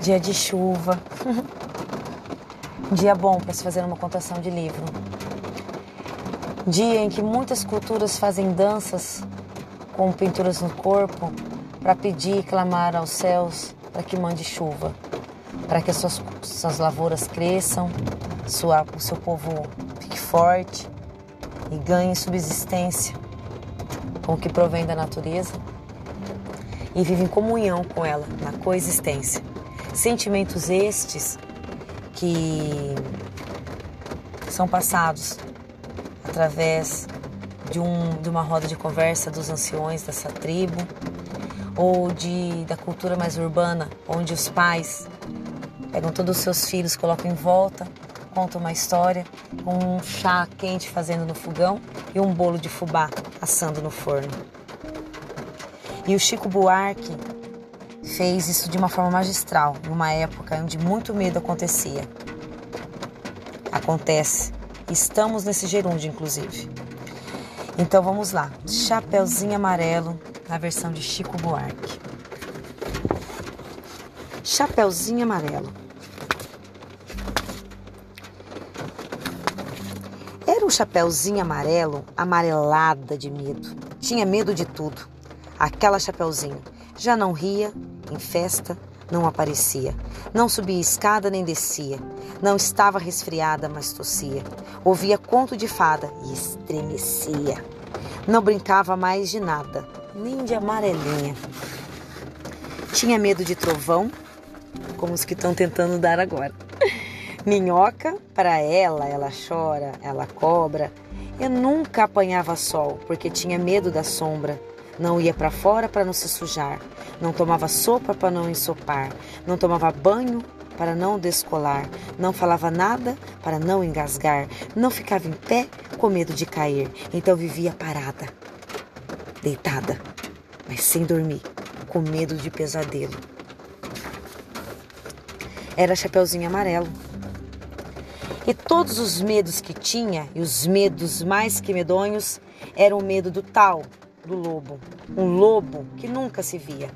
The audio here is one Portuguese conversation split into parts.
dia de chuva, dia bom para se fazer uma contação de livro, dia em que muitas culturas fazem danças com pinturas no corpo para pedir e clamar aos céus para que mande chuva, para que as suas, suas lavouras cresçam, sua, o seu povo fique forte e ganhe subsistência com o que provém da natureza e vive em comunhão com ela, na coexistência. Sentimentos estes que são passados através de, um, de uma roda de conversa dos anciões dessa tribo ou de, da cultura mais urbana, onde os pais pegam todos os seus filhos, colocam em volta, contam uma história com um chá quente fazendo no fogão e um bolo de fubá assando no forno. E o Chico Buarque fez isso de uma forma magistral, numa época onde muito medo acontecia. Acontece. Estamos nesse gerúndio, inclusive. Então vamos lá. Chapeuzinho Amarelo, na versão de Chico Buarque. Chapeuzinho Amarelo. Era um chapeuzinho amarelo, amarelada de medo. Tinha medo de tudo. Aquela chapeuzinho já não ria em festa, não aparecia. Não subia escada nem descia. Não estava resfriada, mas tossia. Ouvia conto de fada e estremecia. Não brincava mais de nada, nem de amarelinha. Tinha medo de trovão, como os que estão tentando dar agora. Minhoca, para ela, ela chora, ela cobra. Eu nunca apanhava sol, porque tinha medo da sombra. Não ia para fora para não se sujar. Não tomava sopa para não ensopar. Não tomava banho para não descolar. Não falava nada para não engasgar. Não ficava em pé com medo de cair. Então vivia parada, deitada, mas sem dormir, com medo de pesadelo. Era Chapeuzinho Amarelo. E todos os medos que tinha, e os medos mais que medonhos, eram o medo do tal, do lobo. Um lobo que nunca se via,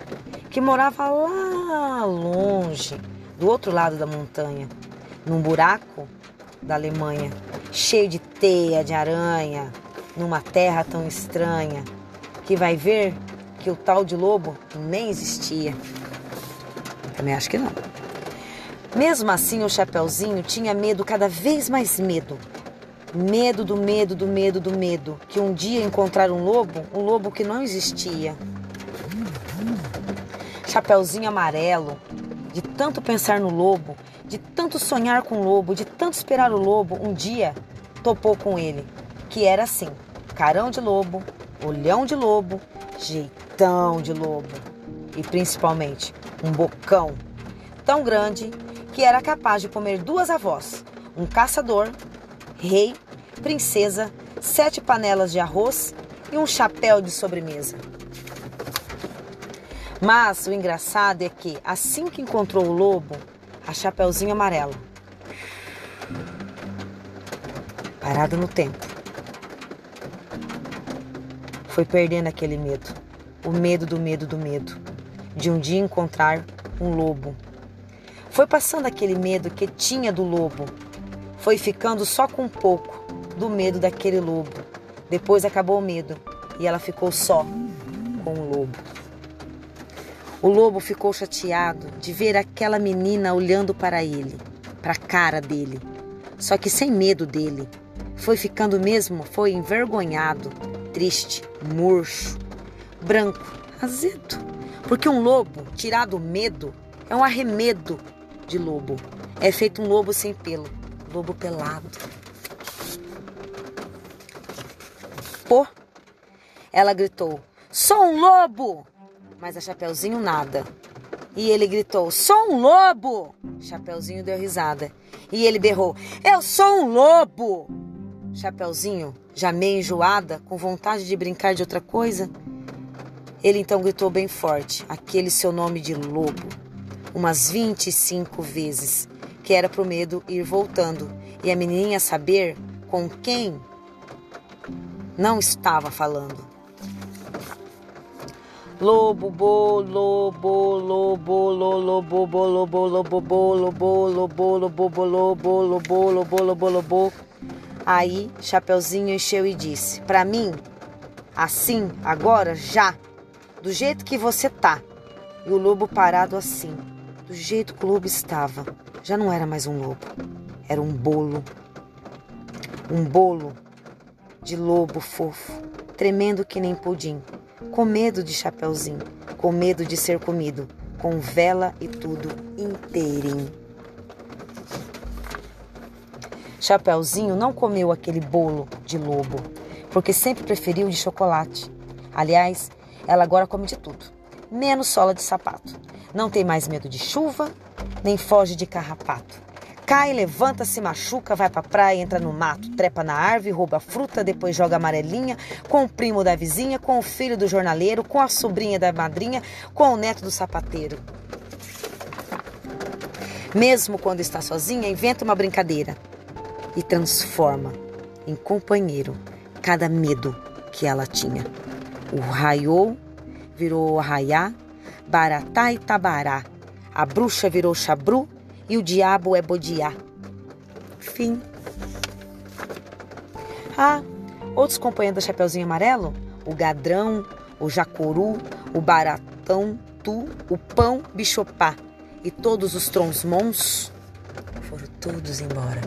que morava lá longe, do outro lado da montanha, num buraco da Alemanha, cheio de teia de aranha, numa terra tão estranha, que vai ver que o tal de lobo nem existia. Também acho que não. Mesmo assim, o Chapeuzinho tinha medo, cada vez mais medo. Medo do medo, do medo, do medo. Que um dia encontrar um lobo, um lobo que não existia. Chapeuzinho amarelo, de tanto pensar no lobo, de tanto sonhar com o lobo, de tanto esperar o lobo, um dia topou com ele, que era assim: carão de lobo, olhão de lobo, jeitão de lobo e principalmente um bocão tão grande que era capaz de comer duas avós, um caçador, rei, princesa, sete panelas de arroz e um chapéu de sobremesa. Mas o engraçado é que, assim que encontrou o lobo, a Chapeuzinho Amarelo, parado no tempo, foi perdendo aquele medo, o medo do medo do medo, de um dia encontrar um lobo. Foi passando aquele medo que tinha do lobo. Foi ficando só com um pouco do medo daquele lobo. Depois acabou o medo e ela ficou só com o lobo. O lobo ficou chateado de ver aquela menina olhando para ele, para a cara dele, só que sem medo dele. Foi ficando mesmo, foi envergonhado, triste, murcho, branco, azedo. Porque um lobo, tirado o medo, é um arremedo de lobo. É feito um lobo sem pelo, lobo pelado. Pô! Ela gritou: Sou um lobo! Mas a Chapeuzinho nada. E ele gritou: Sou um lobo! Chapeuzinho deu risada. E ele berrou: Eu sou um lobo! Chapeuzinho, já meio enjoada, com vontade de brincar de outra coisa, ele então gritou bem forte aquele seu nome de lobo umas 25 vezes, que era pro medo ir voltando e a menininha saber com quem não estava falando. Lobo, bo, lobo, lobo, lobo, bo, lobo, lobo, bo, lobo, lobo, lobo, bo, lobo, lobo, lobo, lobo, lobo. Aí Chapeuzinho encheu e disse: Para mim, assim, agora, já, do jeito que você tá. E o lobo parado assim, do jeito que o lobo estava. Já não era mais um lobo, era um bolo. Um bolo de lobo fofo, tremendo que nem pudim, com medo de Chapeuzinho, com medo de ser comido, com vela e tudo inteirinho. Chapeuzinho não comeu aquele bolo de lobo, porque sempre preferiu de chocolate. Aliás, ela agora come de tudo, menos sola de sapato. Não tem mais medo de chuva, nem foge de carrapato. Cai, levanta, se machuca, vai pra praia, entra no mato, trepa na árvore, rouba fruta, depois joga amarelinha com o primo da vizinha, com o filho do jornaleiro, com a sobrinha da madrinha, com o neto do sapateiro. Mesmo quando está sozinha, inventa uma brincadeira e transforma em companheiro cada medo que ela tinha. O raiou virou arraiá, baratá e tabará. A bruxa virou chabru e o diabo é bodiá. Fim. Ah, outros companheiros da Chapeuzinho Amarelo? O gadrão, o jacuru, o baratão, tu, o pão, bichopá e todos os tronsmons foram todos embora.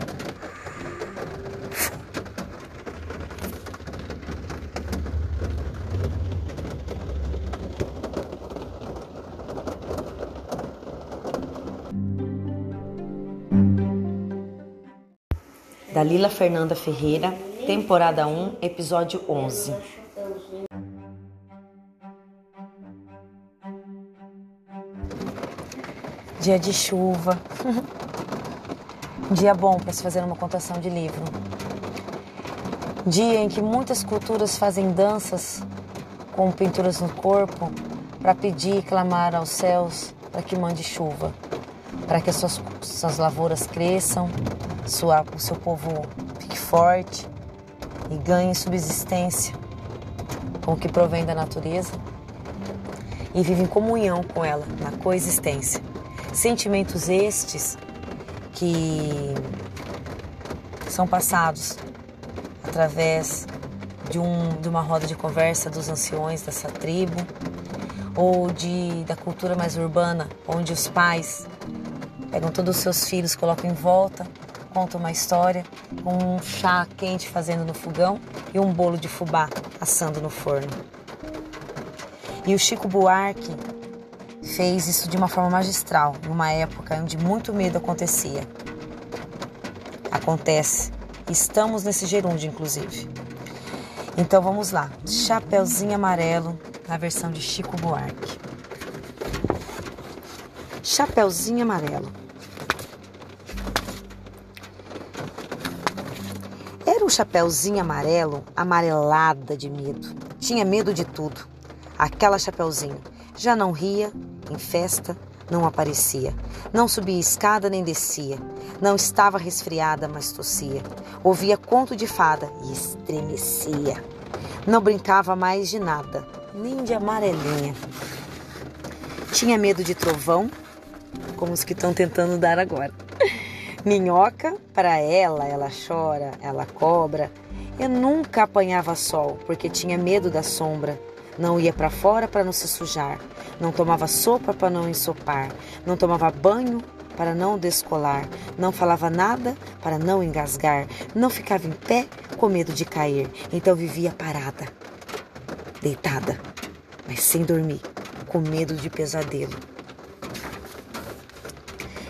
Dalila Fernanda Ferreira, temporada 1, episódio 11. Dia de chuva. Dia bom para se fazer uma contação de livro. Dia em que muitas culturas fazem danças com pinturas no corpo para pedir e clamar aos céus para que mande chuva, para que as suas, suas lavouras cresçam, sua, o seu povo fique forte e ganhe subsistência com o que provém da natureza e vive em comunhão com ela, na coexistência. Sentimentos estes que são passados através de, um, de uma roda de conversa dos anciões dessa tribo ou de, da cultura mais urbana, onde os pais pegam todos os seus filhos, colocam em volta conta uma história com um chá quente fazendo no fogão e um bolo de fubá assando no forno. E o Chico Buarque fez isso de uma forma magistral, numa época onde muito medo acontecia. Acontece. Estamos nesse gerúndio, inclusive. Então vamos lá. Chapeuzinho Amarelo, na versão de Chico Buarque. Chapeuzinho Amarelo. Chapeuzinho amarelo, amarelada de medo. Tinha medo de tudo. Aquela chapeuzinho já não ria em festa, não aparecia. Não subia escada nem descia. Não estava resfriada, mas tossia. Ouvia conto de fada e estremecia. Não brincava mais de nada, nem de amarelinha. Tinha medo de trovão, como os que estão tentando dar agora. Minhoca, para ela, ela chora, ela cobra. Eu nunca apanhava sol porque tinha medo da sombra. Não ia para fora para não se sujar. Não tomava sopa para não ensopar. Não tomava banho para não descolar. Não falava nada para não engasgar. Não ficava em pé com medo de cair. Então vivia parada, deitada, mas sem dormir, com medo de pesadelo.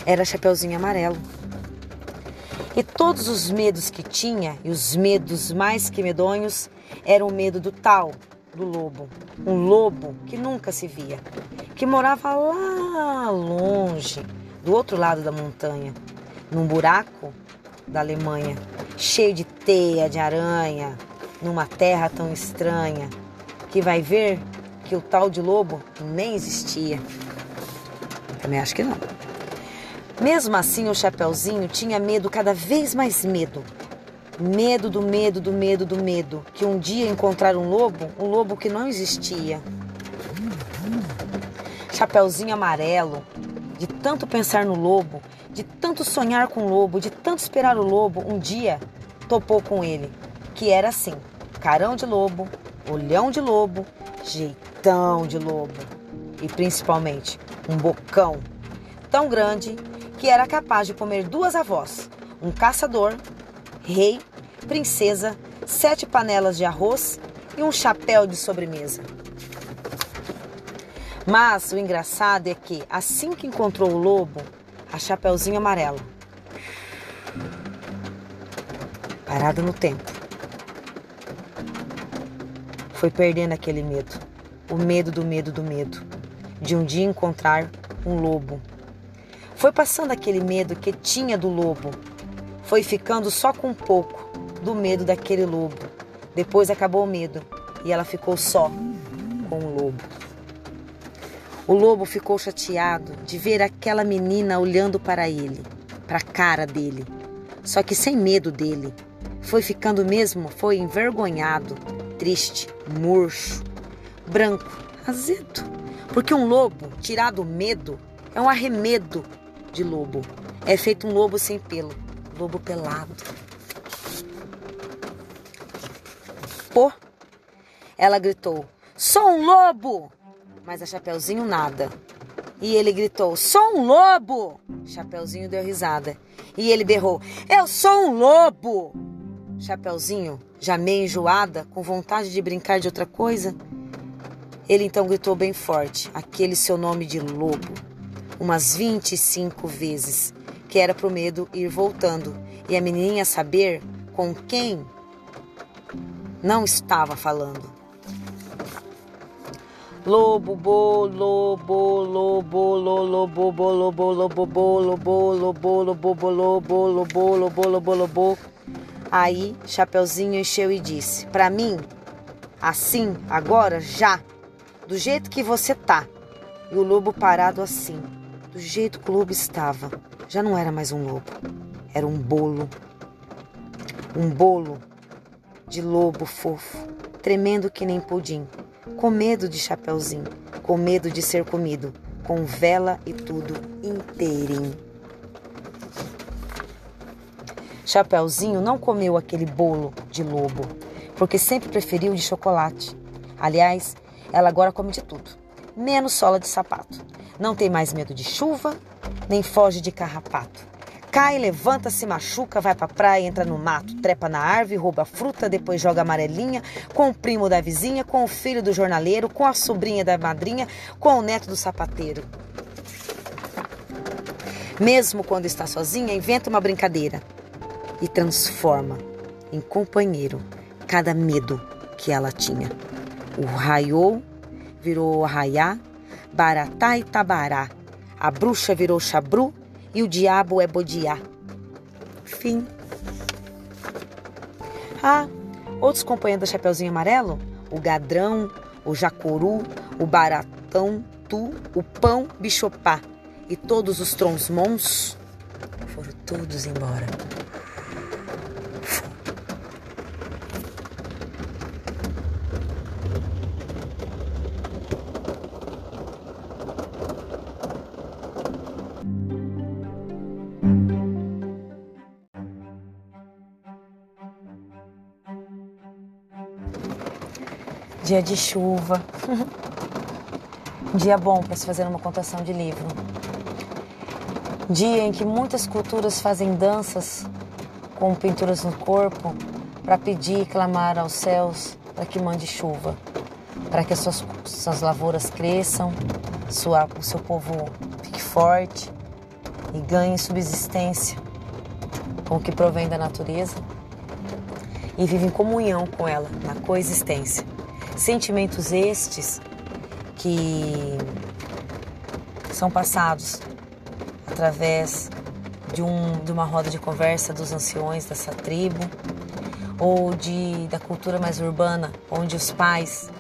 Era Chapeuzinho Amarelo e todos os medos que tinha, e os medos mais que medonhos, eram o medo do tal, do lobo. Um lobo que nunca se via, que morava lá longe, do outro lado da montanha, num buraco da Alemanha, cheio de teia de aranha, numa terra tão estranha, que vai ver que o tal de lobo nem existia. Também acho que não. Mesmo assim, o Chapeuzinho tinha medo, cada vez mais medo. Medo do medo, do medo, do medo. Que um dia encontrar um lobo, um lobo que não existia. Chapeuzinho amarelo, de tanto pensar no lobo, de tanto sonhar com o lobo, de tanto esperar o lobo, um dia topou com ele, que era assim: carão de lobo, olhão de lobo, jeitão de lobo e principalmente um bocão tão grande que era capaz de comer duas avós, um caçador, rei, princesa, sete panelas de arroz e um chapéu de sobremesa. Mas o engraçado é que, assim que encontrou o lobo, a Chapeuzinho Amarelo, parado no tempo, foi perdendo aquele medo, o medo do medo do medo, de um dia encontrar um lobo. Foi passando aquele medo que tinha do lobo, foi ficando só com um pouco do medo daquele lobo. Depois acabou o medo e ela ficou só com o lobo. O lobo ficou chateado de ver aquela menina olhando para ele, para a cara dele, só que sem medo dele. Foi ficando mesmo, foi envergonhado, triste, murcho, branco, azedo. Porque um lobo, tirado o medo, é um arremedo de lobo. É feito um lobo sem pelo, lobo pelado. Pô, ela gritou: Sou um lobo! mas a Chapeuzinho nada. E ele gritou: Sou um lobo! Chapeuzinho deu risada. E ele berrou: Eu sou um lobo! Chapeuzinho, já meio enjoada, com vontade de brincar de outra coisa, ele então gritou bem forte aquele seu nome de lobo, umas 25 vezes, que era pro medo ir voltando e a menininha saber com quem não estava falando. Lobo, bo, lobo, lobo, lobo, bo, lobo, lobo, bo, lobo, lobo, lobo, bo, lobo, lobo, lobo, lobo, lobo. Aí Chapeuzinho encheu e disse: Para mim, assim, agora, já, do jeito que você tá. E o lobo parado assim, do jeito que o lobo estava. Já não era mais um lobo, era um bolo. Um bolo de lobo fofo, tremendo que nem pudim com medo de Chapeuzinho, com medo de ser comido, com vela e tudo inteirinho. Chapeuzinho não comeu aquele bolo de lobo, porque sempre preferiu de chocolate. Aliás, ela agora come de tudo, menos sola de sapato. Não tem mais medo de chuva, nem foge de carrapato cai, levanta, se machuca, vai pra praia, entra no mato, trepa na árvore, rouba fruta, depois joga amarelinha com o primo da vizinha, com o filho do jornaleiro, com a sobrinha da madrinha, com o neto do sapateiro. Mesmo quando está sozinha, inventa uma brincadeira e transforma em companheiro cada medo que ela tinha. O raiou virou arraiá, baratá e tabará. A bruxa virou chabru e o diabo é Bodiá. Fim. Ah, outros companheiros da Chapeuzinho Amarelo? O Gadrão, o Jacuru, o Baratão, Tu, o Pão Bichopá e todos os tronsmons foram todos embora. Dia de chuva. Dia bom para se fazer uma contação de livro. Dia em que muitas culturas fazem danças com pinturas no corpo para pedir e clamar aos céus para que mande chuva, para que as suas, suas lavouras cresçam, sua, o seu povo fique forte e ganhe subsistência com o que provém da natureza e vive em comunhão com ela, na coexistência. Sentimentos estes que são passados através de, um, de uma roda de conversa dos anciões dessa tribo ou de, da cultura mais urbana, onde os pais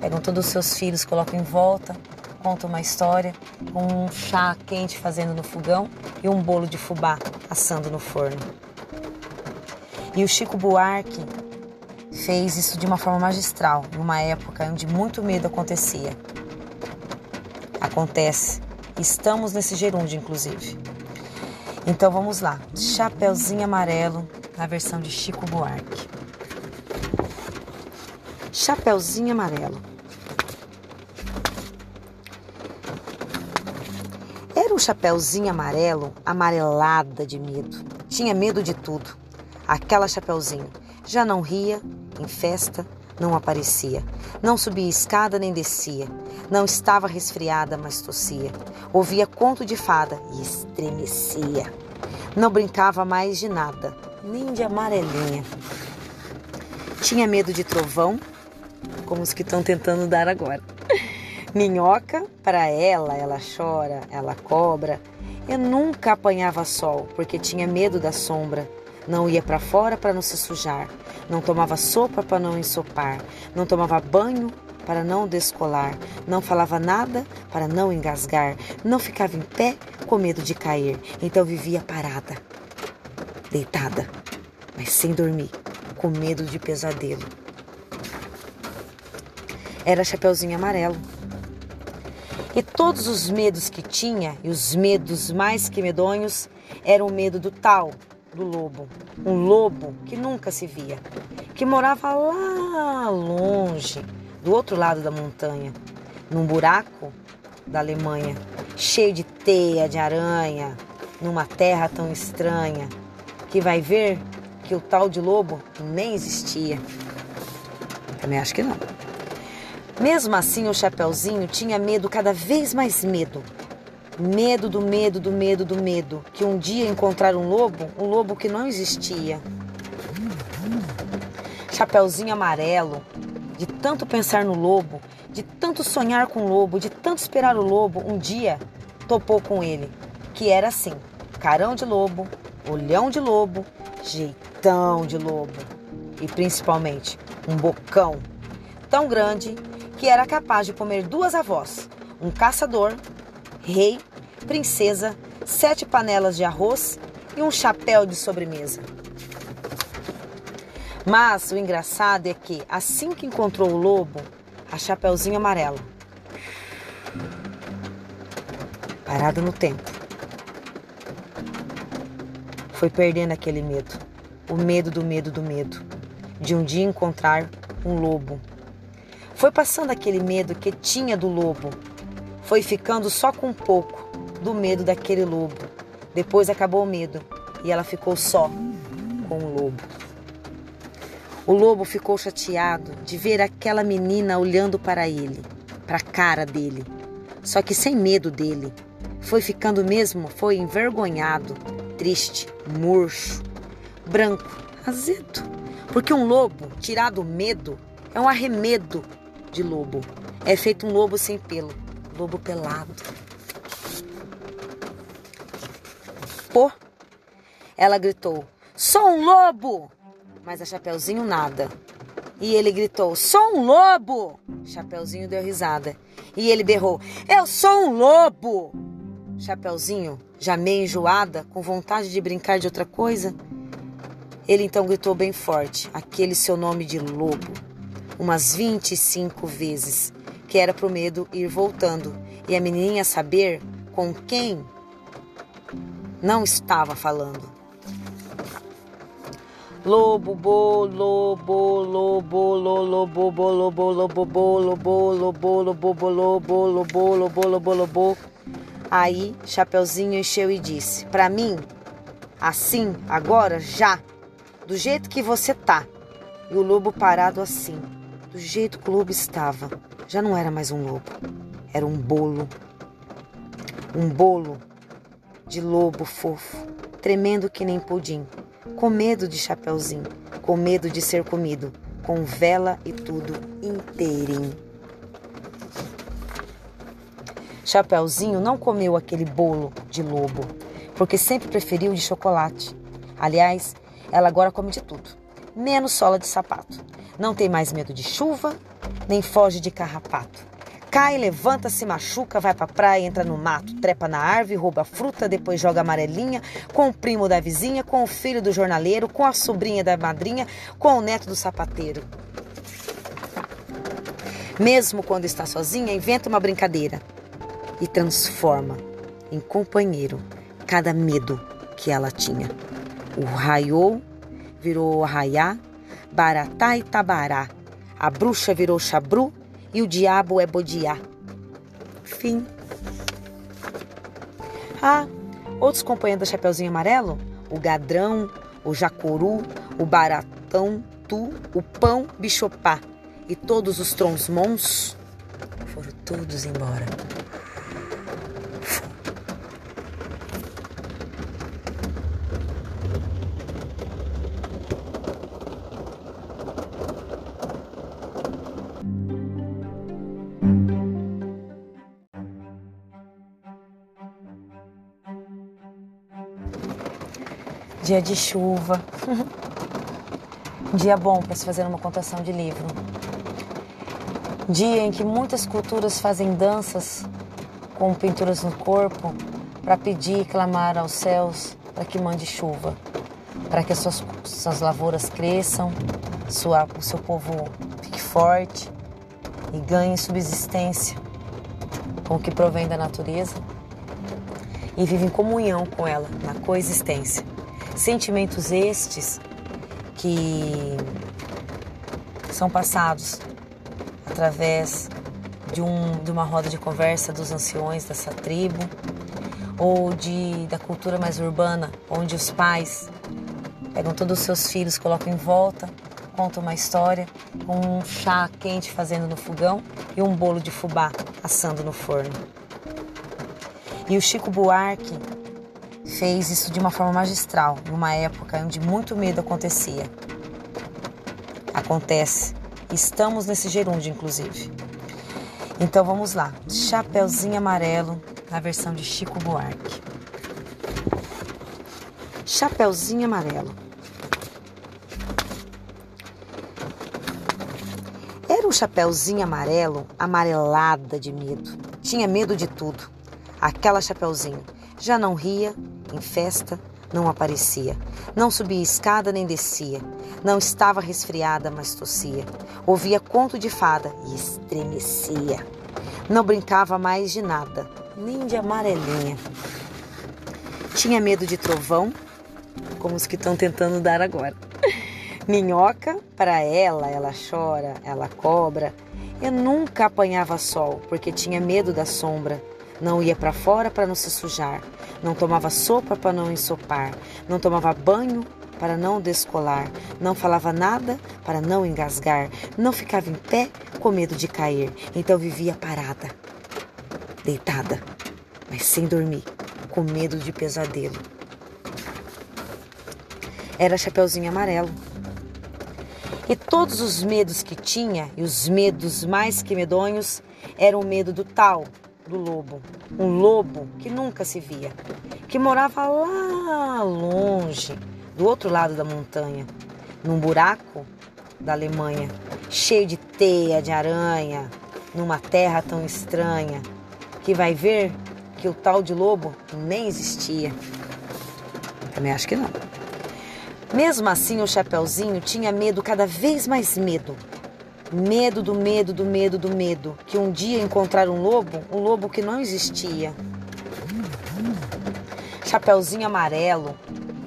pegam todos os seus filhos, colocam em volta, contam uma história com um chá quente fazendo no fogão e um bolo de fubá assando no forno. E o Chico Buarque fez isso de uma forma magistral, numa época onde muito medo acontecia. Acontece. Estamos nesse gerúndio, inclusive. Então vamos lá. Chapeuzinho amarelo na versão de Chico Buarque. Chapeuzinho amarelo. Era um chapeuzinho amarelo, amarelada de medo. Tinha medo de tudo. Aquela chapeuzinho já não ria em festa, não aparecia. Não subia escada nem descia. Não estava resfriada, mas tossia. Ouvia conto de fada e estremecia. Não brincava mais de nada, nem de amarelinha. Tinha medo de trovão, como os que estão tentando dar agora. Minhoca, para ela, ela chora, ela cobra. Eu nunca apanhava sol, porque tinha medo da sombra. Não ia para fora para não se sujar. Não tomava sopa para não ensopar. Não tomava banho para não descolar. Não falava nada para não engasgar. Não ficava em pé com medo de cair. Então vivia parada, deitada, mas sem dormir, com medo de pesadelo. Era Chapeuzinho Amarelo. E todos os medos que tinha, e os medos mais que medonhos, eram o medo do tal, do lobo. Um lobo que nunca se via, que morava lá longe, do outro lado da montanha, num buraco da Alemanha, cheio de teia de aranha, numa terra tão estranha, que vai ver que o tal de lobo nem existia. Também acho que não. Mesmo assim, o Chapeuzinho tinha medo, cada vez mais medo. Medo do medo, do medo, do medo. Que um dia encontrar um lobo, um lobo que não existia. Chapeuzinho amarelo, de tanto pensar no lobo, de tanto sonhar com o lobo, de tanto esperar o lobo, um dia topou com ele, que era assim: carão de lobo, olhão de lobo, jeitão de lobo e principalmente um bocão tão grande que era capaz de comer duas avós, um caçador, rei, princesa, sete panelas de arroz e um chapéu de sobremesa. Mas o engraçado é que, assim que encontrou o lobo, a Chapeuzinho Amarelo, parada no tempo, foi perdendo aquele medo, o medo do medo do medo, de um dia encontrar um lobo. Foi passando aquele medo que tinha do lobo. Foi ficando só com um pouco do medo daquele lobo. Depois acabou o medo e ela ficou só com o lobo. O lobo ficou chateado de ver aquela menina olhando para ele, para a cara dele, só que sem medo dele. Foi ficando mesmo, foi envergonhado, triste, murcho, branco, azedo. Porque um lobo, tirado o medo, é um arremedo de lobo. É feito um lobo sem pelo, lobo pelado. Pô! Ela gritou: Sou um lobo! Mas a Chapeuzinho nada. E ele gritou: Sou um lobo! Chapeuzinho deu risada. E ele berrou: Eu sou um lobo! Chapeuzinho, já meio enjoada, com vontade de brincar de outra coisa, ele então gritou bem forte aquele seu nome de lobo umas 25 vezes, que era para o medo ir voltando e a menininha saber com quem não estava falando. Lobo, bo, lobo, lobo, lobo, bo, lobo, lobo, bo, lobo, lobo, lobo, lobo, lobo, lobo, lobo, lobo. Aí Chapeuzinho encheu e disse: "Para mim, assim, agora, já, do jeito que você tá". E o lobo parado assim, do jeito que o lobo estava já não era mais um lobo, era um bolo. Um bolo de lobo fofo, tremendo que nem pudim, com medo de chapeuzinho, com medo de ser comido, com vela e tudo inteirinho. Chapeuzinho não comeu aquele bolo de lobo, porque sempre preferiu de chocolate. Aliás, ela agora come de tudo, menos sola de sapato. Não tem mais medo de chuva, nem foge de carrapato. Cai, levanta, se machuca, vai pra praia, entra no mato, trepa na árvore, rouba fruta, depois joga amarelinha com o primo da vizinha, com o filho do jornaleiro, com a sobrinha da madrinha, com o neto do sapateiro. Mesmo quando está sozinha, inventa uma brincadeira. e transforma em companheiro cada medo que ela tinha. O raiou virou arraiá, baratá e tabará. A bruxa virou chabru e o diabo é bodiá. Fim. Ah, outros companheiros da Chapeuzinho Amarelo? O gadrão, o jacuru, o baratão, tu, o pão bichopá e todos os tronsmons foram todos embora. Dia de chuva. Dia bom para se fazer uma contação de livro. Dia em que muitas culturas fazem danças com pinturas no corpo para pedir e clamar aos céus para que mande chuva, para que as suas, suas lavouras cresçam, sua, o seu povo fique forte e ganhe subsistência com o que provém da natureza e vive em comunhão com ela, na coexistência. Sentimentos estes que são passados através de, um, de uma roda de conversa dos anciões dessa tribo ou de, da cultura mais urbana, onde os pais pegam todos os seus filhos, colocam em volta, contam uma história com um chá quente fazendo no fogão e um bolo de fubá assando no forno. E o Chico Buarque fez isso de uma forma magistral, numa época onde muito medo acontecia. Acontece. Estamos nesse gerúndio, inclusive. Então vamos lá. Chapeuzinho Amarelo, na versão de Chico Buarque. Chapeuzinho Amarelo. Era um chapeuzinho amarelo, amarelada de medo. Tinha medo de tudo. Aquela chapeuzinho já não ria, em festa, não aparecia. Não subia escada nem descia. Não estava resfriada, mas tossia. Ouvia conto de fada e estremecia. Não brincava mais de nada, nem de amarelinha. Tinha medo de trovão, como os que estão tentando dar agora. Minhoca, para ela, ela chora, ela cobra. Eu nunca apanhava sol, porque tinha medo da sombra. Não ia para fora para não se sujar. Não tomava sopa para não ensopar. Não tomava banho para não descolar. Não falava nada para não engasgar. Não ficava em pé com medo de cair. Então vivia parada, deitada, mas sem dormir, com medo de pesadelo. Era Chapeuzinho Amarelo. E todos os medos que tinha, e os medos mais que medonhos, eram o medo do tal, do lobo. Um lobo que nunca se via, que morava lá longe, do outro lado da montanha, num buraco da Alemanha, cheio de teia de aranha, numa terra tão estranha, que vai ver que o tal de lobo nem existia. Também acho que não. Mesmo assim, o Chapeuzinho tinha medo, cada vez mais medo, Medo do medo do medo do medo. Que um dia encontrar um lobo, um lobo que não existia. Chapeuzinho amarelo,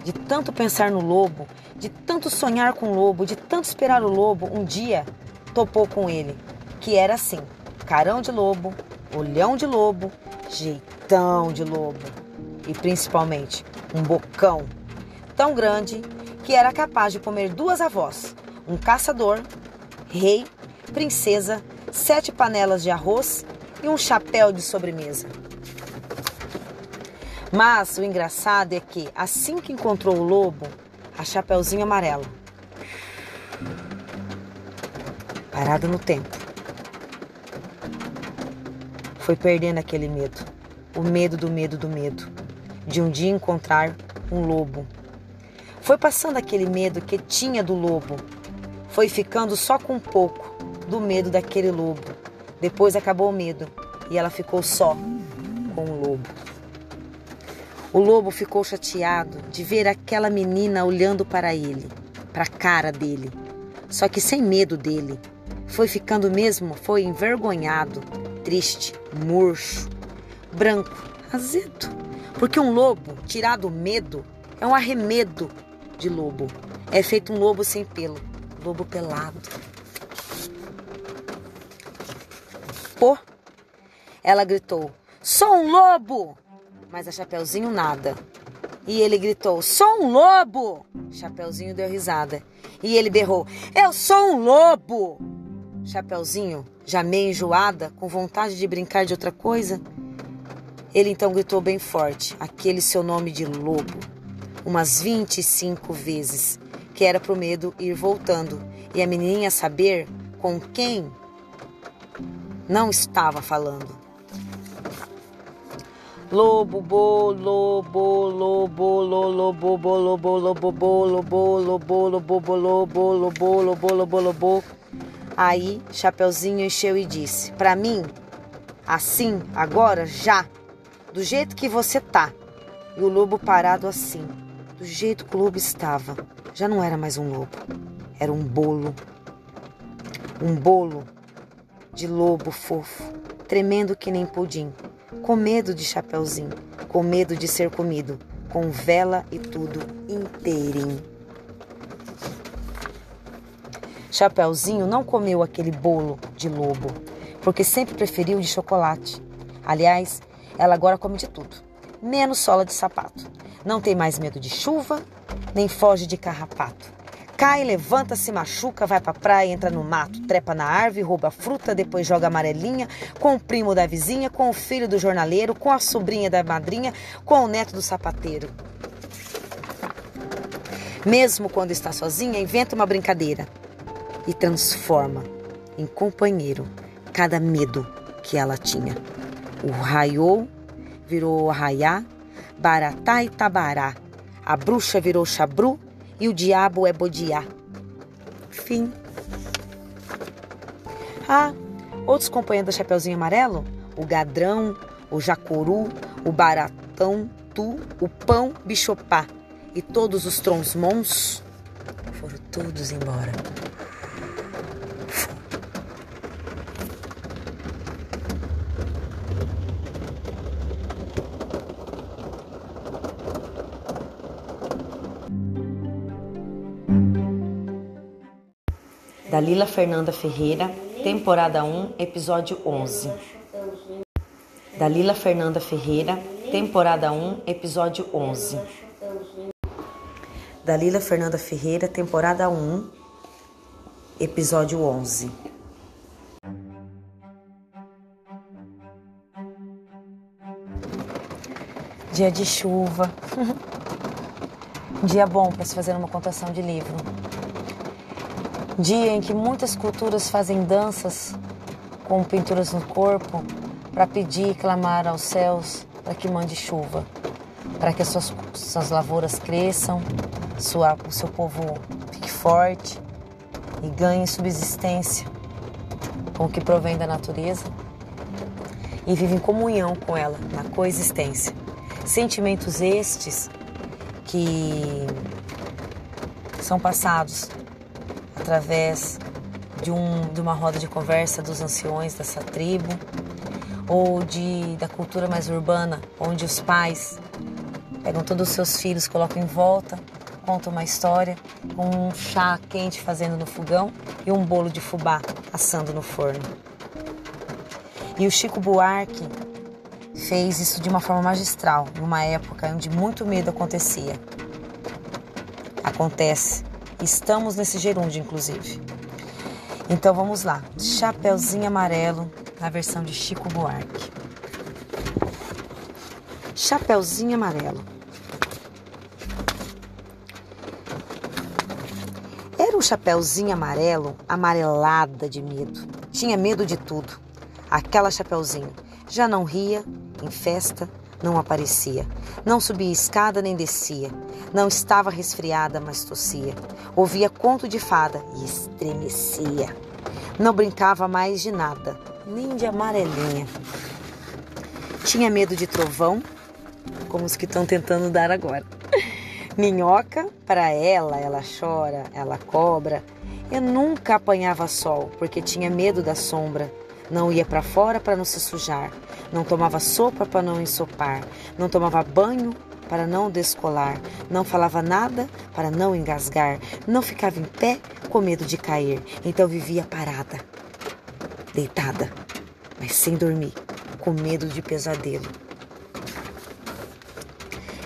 de tanto pensar no lobo, de tanto sonhar com o lobo, de tanto esperar o lobo, um dia topou com ele, que era assim: carão de lobo, olhão de lobo, jeitão de lobo e principalmente um bocão tão grande que era capaz de comer duas avós, um caçador, rei princesa, sete panelas de arroz e um chapéu de sobremesa. Mas o engraçado é que, assim que encontrou o lobo, a Chapeuzinho Amarelo, parado no tempo, foi perdendo aquele medo, o medo do medo do medo, de um dia encontrar um lobo. Foi passando aquele medo que tinha do lobo, foi ficando só com um pouco, do medo daquele lobo. Depois acabou o medo e ela ficou só com o lobo. O lobo ficou chateado de ver aquela menina olhando para ele, para a cara dele, só que sem medo dele. Foi ficando mesmo, foi envergonhado, triste, murcho. branco, azedo. Porque um lobo, tirado o medo, é um arremedo de lobo. É feito um lobo sem pelo, lobo pelado. Pô! Ela gritou: Sou um lobo! Mas a Chapeuzinho nada. E ele gritou: Sou um lobo! Chapeuzinho deu risada. E ele berrou: Eu sou um lobo! Chapeuzinho, já meio enjoada, com vontade de brincar de outra coisa, ele então gritou bem forte aquele seu nome de lobo, umas 25 vezes, que era pro medo ir voltando e a menininha saber com quem não estava falando. Lobo, bo, lobo, lobo, lobo, bo, lobo, lobo, bo, lobo, lobo, lobo, bo, lobo, lobo, lobo, lobo, lobo. Aí Chapeuzinho encheu e disse: Para mim, assim, agora, já, do jeito que você tá. E o lobo parado assim, do jeito que o lobo estava. Já não era mais um lobo, era um bolo. Um bolo de lobo fofo, tremendo que nem pudim com medo de Chapeuzinho, com medo de ser comido, com vela e tudo inteirinho. Chapeuzinho não comeu aquele bolo de lobo, porque sempre preferiu de chocolate. Aliás, ela agora come de tudo, menos sola de sapato. Não tem mais medo de chuva, nem foge de carrapato. Cai, levanta, se machuca, vai pra praia, entra no mato, trepa na árvore, rouba fruta, depois joga amarelinha com o primo da vizinha, com o filho do jornaleiro, com a sobrinha da madrinha, com o neto do sapateiro. Mesmo quando está sozinha, inventa uma brincadeira e transforma em companheiro cada medo que ela tinha. O raiou virou arraiá, baratá e tabará. A bruxa virou chabru e o diabo é Bodiá. Fim. Ah, outros companheiros da Chapeuzinho Amarelo? O Gadrão, o Jacuru, o Baratão, Tu, o Pão Bichopá e todos os Tronsmons foram todos embora. Dalila Fernanda Ferreira, temporada 1, episódio 11. Dalila Fernanda Ferreira, temporada 1, episódio 11. Dalila Fernanda Ferreira, temporada 1, episódio 11. Dia de chuva. Dia bom para se fazer uma contação de livro. Dia em que muitas culturas fazem danças com pinturas no corpo para pedir e clamar aos céus para que mande chuva, para que as suas, suas lavouras cresçam, sua, o seu povo fique forte e ganhe subsistência com o que provém da natureza e vive em comunhão com ela, na coexistência. Sentimentos estes que são passados através de, um, de uma roda de conversa dos anciões dessa tribo, ou de, da cultura mais urbana, onde os pais pegam todos os seus filhos, colocam em volta, contam uma história, com um chá quente fazendo no fogão e um bolo de fubá assando no forno. E o Chico Buarque fez isso de uma forma magistral, numa época onde muito medo acontecia. Acontece Estamos nesse gerúndio, inclusive. Então vamos lá. Chapeuzinho amarelo na versão de Chico Buarque. Chapeuzinho amarelo. Era um chapeuzinho amarelo, amarelada de medo. Tinha medo de tudo. Aquela chapeuzinho já não ria em festa, não aparecia. Não subia escada nem descia. Não estava resfriada, mas tossia. Ouvia conto de fada e estremecia. Não brincava mais de nada, nem de amarelinha. Tinha medo de trovão, como os que estão tentando dar agora. Minhoca, para ela, ela chora, ela cobra. Eu nunca apanhava sol, porque tinha medo da sombra. Não ia para fora para não se sujar. Não tomava sopa para não ensopar. Não tomava banho para não descolar. Não falava nada para não engasgar. Não ficava em pé com medo de cair. Então vivia parada, deitada, mas sem dormir, com medo de pesadelo.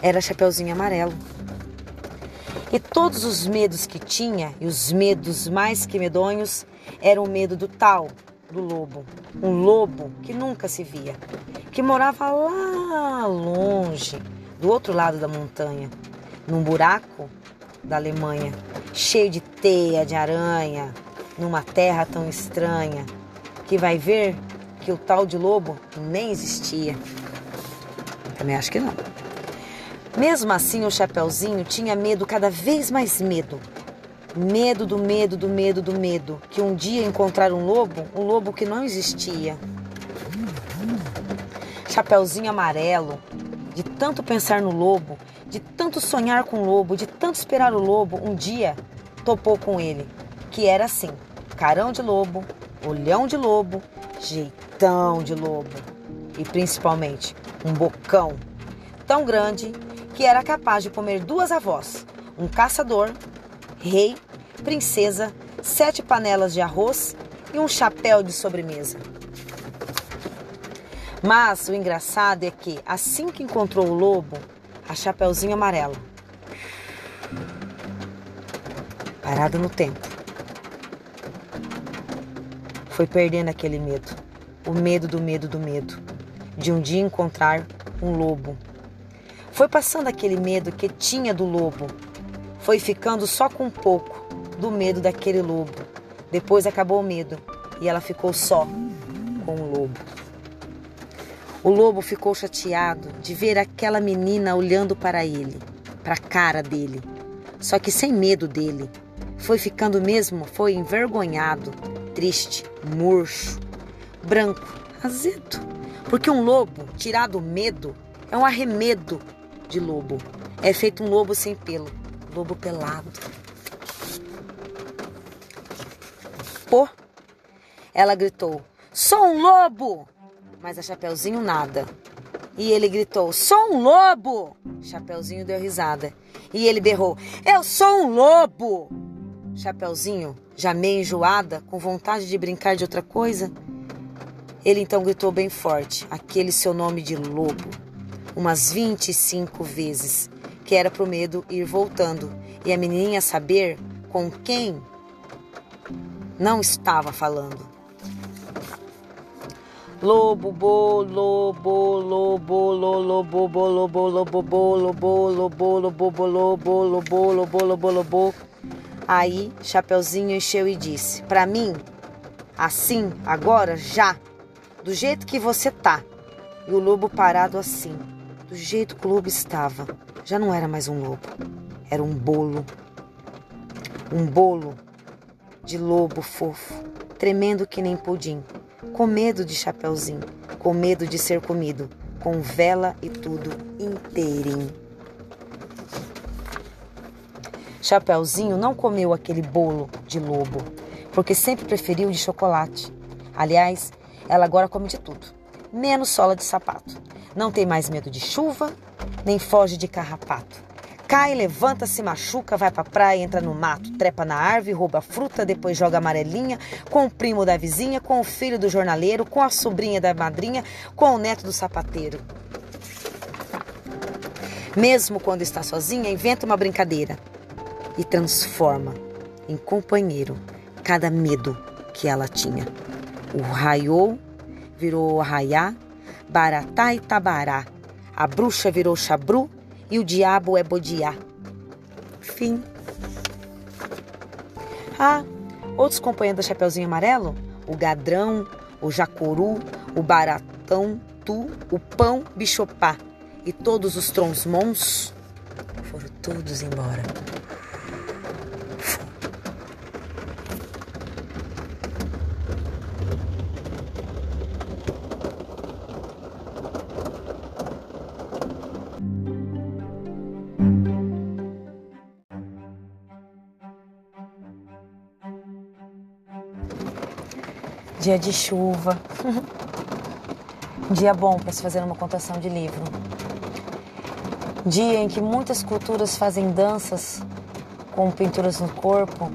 Era Chapeuzinho Amarelo. E todos os medos que tinha, e os medos mais que medonhos, eram o medo do tal, do lobo. Um lobo que nunca se via, que morava lá longe, do outro lado da montanha, num buraco da Alemanha, cheio de teia de aranha, numa terra tão estranha, que vai ver que o tal de lobo nem existia. Também acho que não. Mesmo assim, o Chapeuzinho tinha medo, cada vez mais medo. Medo do medo, do medo, do medo. Que um dia encontrar um lobo, um lobo que não existia. Chapeuzinho amarelo, de tanto pensar no lobo, de tanto sonhar com o lobo, de tanto esperar o lobo, um dia topou com ele, que era assim: carão de lobo, olhão de lobo, jeitão de lobo e principalmente um bocão tão grande que era capaz de comer duas avós, um caçador, rei, princesa, sete panelas de arroz e um chapéu de sobremesa. Mas o engraçado é que, assim que encontrou o lobo, a Chapeuzinho Amarelo, parada no tempo, foi perdendo aquele medo, o medo do medo do medo, de um dia encontrar um lobo. Foi passando aquele medo que tinha do lobo. Foi ficando só com um pouco do medo daquele lobo. Depois acabou o medo e ela ficou só com o lobo. O lobo ficou chateado de ver aquela menina olhando para ele, para a cara dele, só que sem medo dele. Foi ficando mesmo, foi envergonhado, triste, murcho, branco, azedo. Porque um lobo, tirado o medo, é um arremedo de lobo. É feito um lobo sem pelo, lobo pelado. Pô! Ela gritou: Sou um lobo! Mas a Chapeuzinho nada. E ele gritou: Sou um lobo! Chapeuzinho deu risada. E ele berrou: Eu sou um lobo! Chapeuzinho, já meio enjoada, com vontade de brincar de outra coisa, ele então gritou bem forte aquele seu nome de lobo umas 25 vezes, que era pro medo ir voltando e a menininha saber com quem não estava falando. Lobo, bo, lobo, lobo, lobo, bo, lobo, lobo, bo, lobo, lobo, lobo, bo, lobo, lobo, lobo, lobo, lobo. Aí Chapeuzinho encheu e disse: Para mim, assim, agora, já, do jeito que você tá. E o lobo parado assim, do jeito que o lobo estava, já não era mais um lobo, era um bolo. Um bolo de lobo fofo, tremendo que nem pudim, com medo de chapeuzinho, com medo de ser comido, com vela e tudo inteirinho. Chapeuzinho não comeu aquele bolo de lobo, porque sempre preferiu de chocolate. Aliás, ela agora come de tudo, menos sola de sapato. Não tem mais medo de chuva, nem foge de carrapato. Cai, levanta, se machuca, vai pra praia, entra no mato, trepa na árvore, rouba fruta, depois joga amarelinha com o primo da vizinha, com o filho do jornaleiro, com a sobrinha da madrinha, com o neto do sapateiro. Mesmo quando está sozinha, inventa uma brincadeira e transforma em companheiro cada medo que ela tinha. O raiou virou arraiá, Baratá e Tabará. A bruxa virou Chabru e o diabo é Bodiá. Fim. Ah, outros companheiros da Chapeuzinho Amarelo? O Gadrão, o Jacuru, o Baratão, Tu, o Pão, Bichopá e todos os tronsmons foram todos embora. Dia de chuva, dia bom para se fazer uma contação de livro, dia em que muitas culturas fazem danças com pinturas no corpo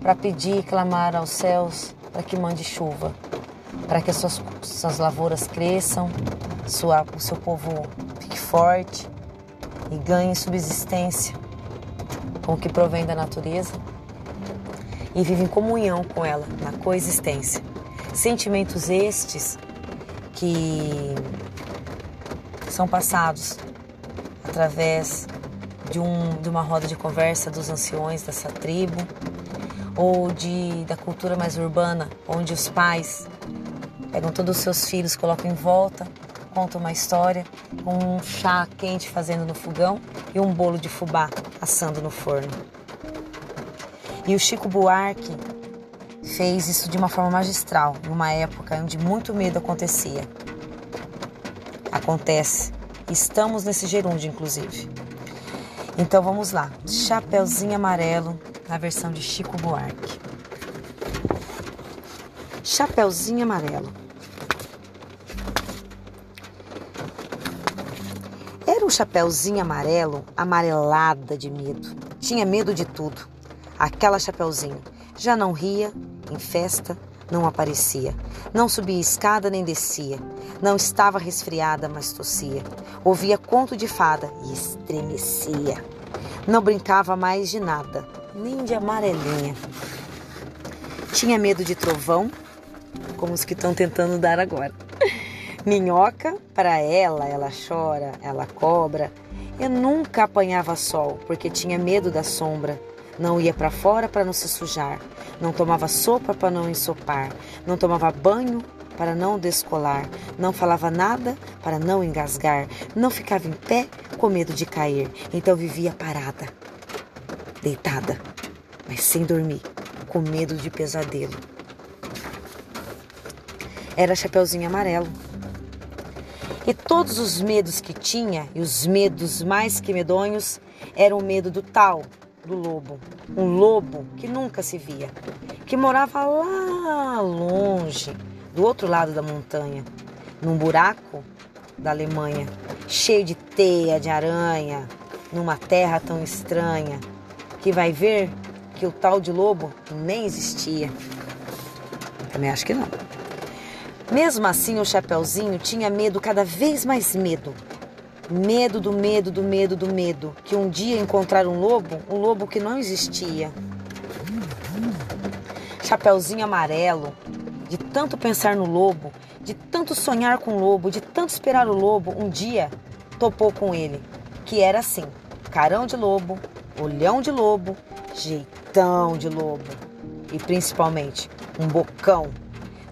para pedir e clamar aos céus para que mande chuva, para que as suas, suas lavouras cresçam, sua, o seu povo fique forte e ganhe subsistência com o que provém da natureza e vive em comunhão com ela, na coexistência. Sentimentos estes que são passados através de, um, de uma roda de conversa dos anciões dessa tribo ou de, da cultura mais urbana, onde os pais pegam todos os seus filhos, colocam em volta, contam uma história com um chá quente fazendo no fogão e um bolo de fubá assando no forno. E o Chico Buarque fez isso de uma forma magistral, numa época onde muito medo acontecia. Acontece. Estamos nesse gerúndio, inclusive. Então vamos lá. Chapeuzinho amarelo na versão de Chico Buarque. Chapeuzinho amarelo. Era um chapeuzinho amarelo, amarelada de medo. Tinha medo de tudo Aquela Chapeuzinho já não ria em festa, não aparecia. Não subia escada nem descia. Não estava resfriada, mas tossia. Ouvia conto de fada e estremecia. Não brincava mais de nada, nem de amarelinha. Tinha medo de trovão, como os que estão tentando dar agora. Minhoca, para ela, ela chora, ela cobra. Eu nunca apanhava sol, porque tinha medo da sombra. Não ia para fora para não se sujar. Não tomava sopa para não ensopar. Não tomava banho para não descolar. Não falava nada para não engasgar. Não ficava em pé com medo de cair. Então vivia parada, deitada, mas sem dormir, com medo de pesadelo. Era Chapeuzinho Amarelo. E todos os medos que tinha, e os medos mais que medonhos, eram o medo do tal, do lobo. Um lobo que nunca se via, que morava lá longe, do outro lado da montanha, num buraco da Alemanha, cheio de teia de aranha, numa terra tão estranha, que vai ver que o tal de lobo nem existia. Também acho que não. Mesmo assim, o Chapeuzinho tinha medo, cada vez mais medo, Medo do medo do medo do medo. Que um dia encontrar um lobo, um lobo que não existia. Chapeuzinho amarelo, de tanto pensar no lobo, de tanto sonhar com o lobo, de tanto esperar o lobo, um dia topou com ele, que era assim: carão de lobo, olhão de lobo, jeitão de lobo e principalmente um bocão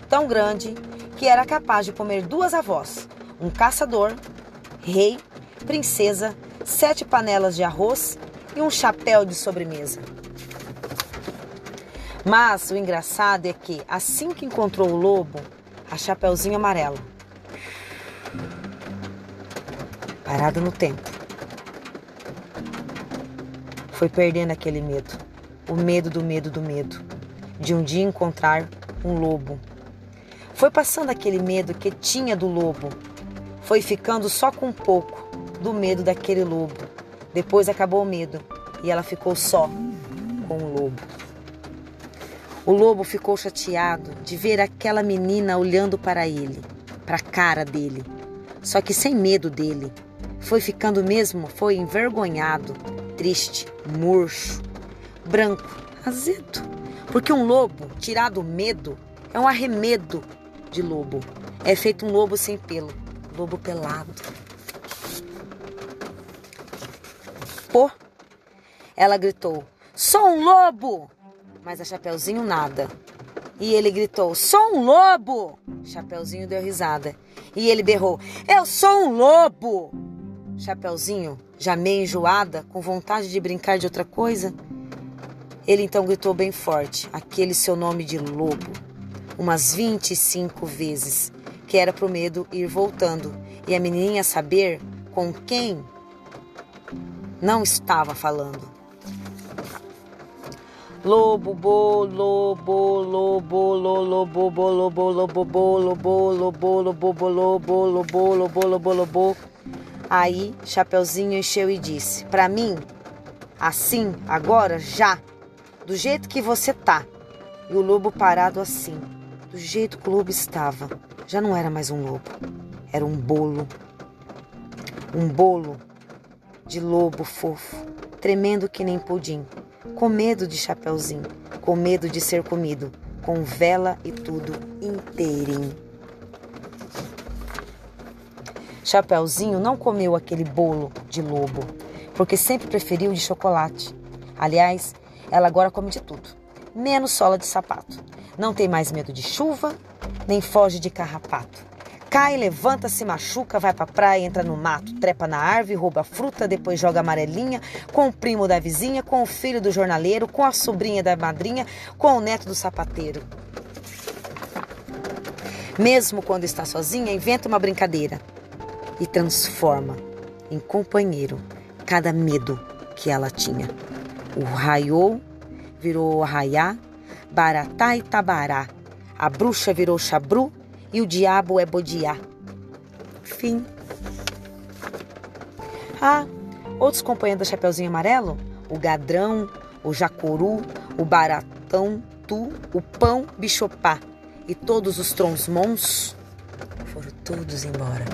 tão grande que era capaz de comer duas avós, um caçador, rei princesa, sete panelas de arroz e um chapéu de sobremesa. Mas o engraçado é que, assim que encontrou o lobo, a Chapeuzinho Amarelo, parada no tempo, foi perdendo aquele medo, o medo do medo do medo, de um dia encontrar um lobo. Foi passando aquele medo que tinha do lobo, foi ficando só com um pouco, do medo daquele lobo. Depois acabou o medo e ela ficou só com o lobo. O lobo ficou chateado de ver aquela menina olhando para ele, para a cara dele, só que sem medo dele. Foi ficando mesmo, foi envergonhado, triste, murcho, branco, azedo. Porque um lobo, tirado o medo, é um arremedo de lobo. É feito um lobo sem pelo, lobo pelado. Pô! Ela gritou: Sou um lobo! Mas a Chapeuzinho nada. E ele gritou: Sou um lobo! Chapeuzinho deu risada. E ele berrou: Eu sou um lobo! Chapeuzinho, já meio enjoada, com vontade de brincar de outra coisa, ele então gritou bem forte aquele seu nome de lobo, umas 25 vezes, que era pro medo ir voltando e a menininha saber com quem não estava falando. Lobo, bo, lobo, lobo, lobo, bo, lobo, lobo, bo, lobo, lobo, lobo, bo, lobo, lobo, lobo, lobo, lobo. Aí Chapeuzinho encheu e disse: Para mim, assim, agora, já, do jeito que você tá. E o lobo parado assim, do jeito que o lobo estava. Já não era mais um lobo, era um bolo. Um bolo de lobo fofo, tremendo que nem pudim, com medo de Chapeuzinho, com medo de ser comido, com vela e tudo inteirinho. Chapeuzinho não comeu aquele bolo de lobo, porque sempre preferiu de chocolate. Aliás, ela agora come de tudo, menos sola de sapato. Não tem mais medo de chuva, nem foge de carrapato. Cai, levanta, se machuca, vai pra praia, entra no mato, trepa na árvore, rouba fruta, depois joga amarelinha com o primo da vizinha, com o filho do jornaleiro, com a sobrinha da madrinha, com o neto do sapateiro. Mesmo quando está sozinha, inventa uma brincadeira e transforma em companheiro cada medo que ela tinha. O raiou virou arraiá, baratá e tabará. A bruxa virou chabru e o diabo é bodiá. Fim. Ah, outros companheiros da Chapeuzinho Amarelo? O gadrão, o jacuru, o baratão, tu, o pão bichopá e todos os tronsmons foram todos embora.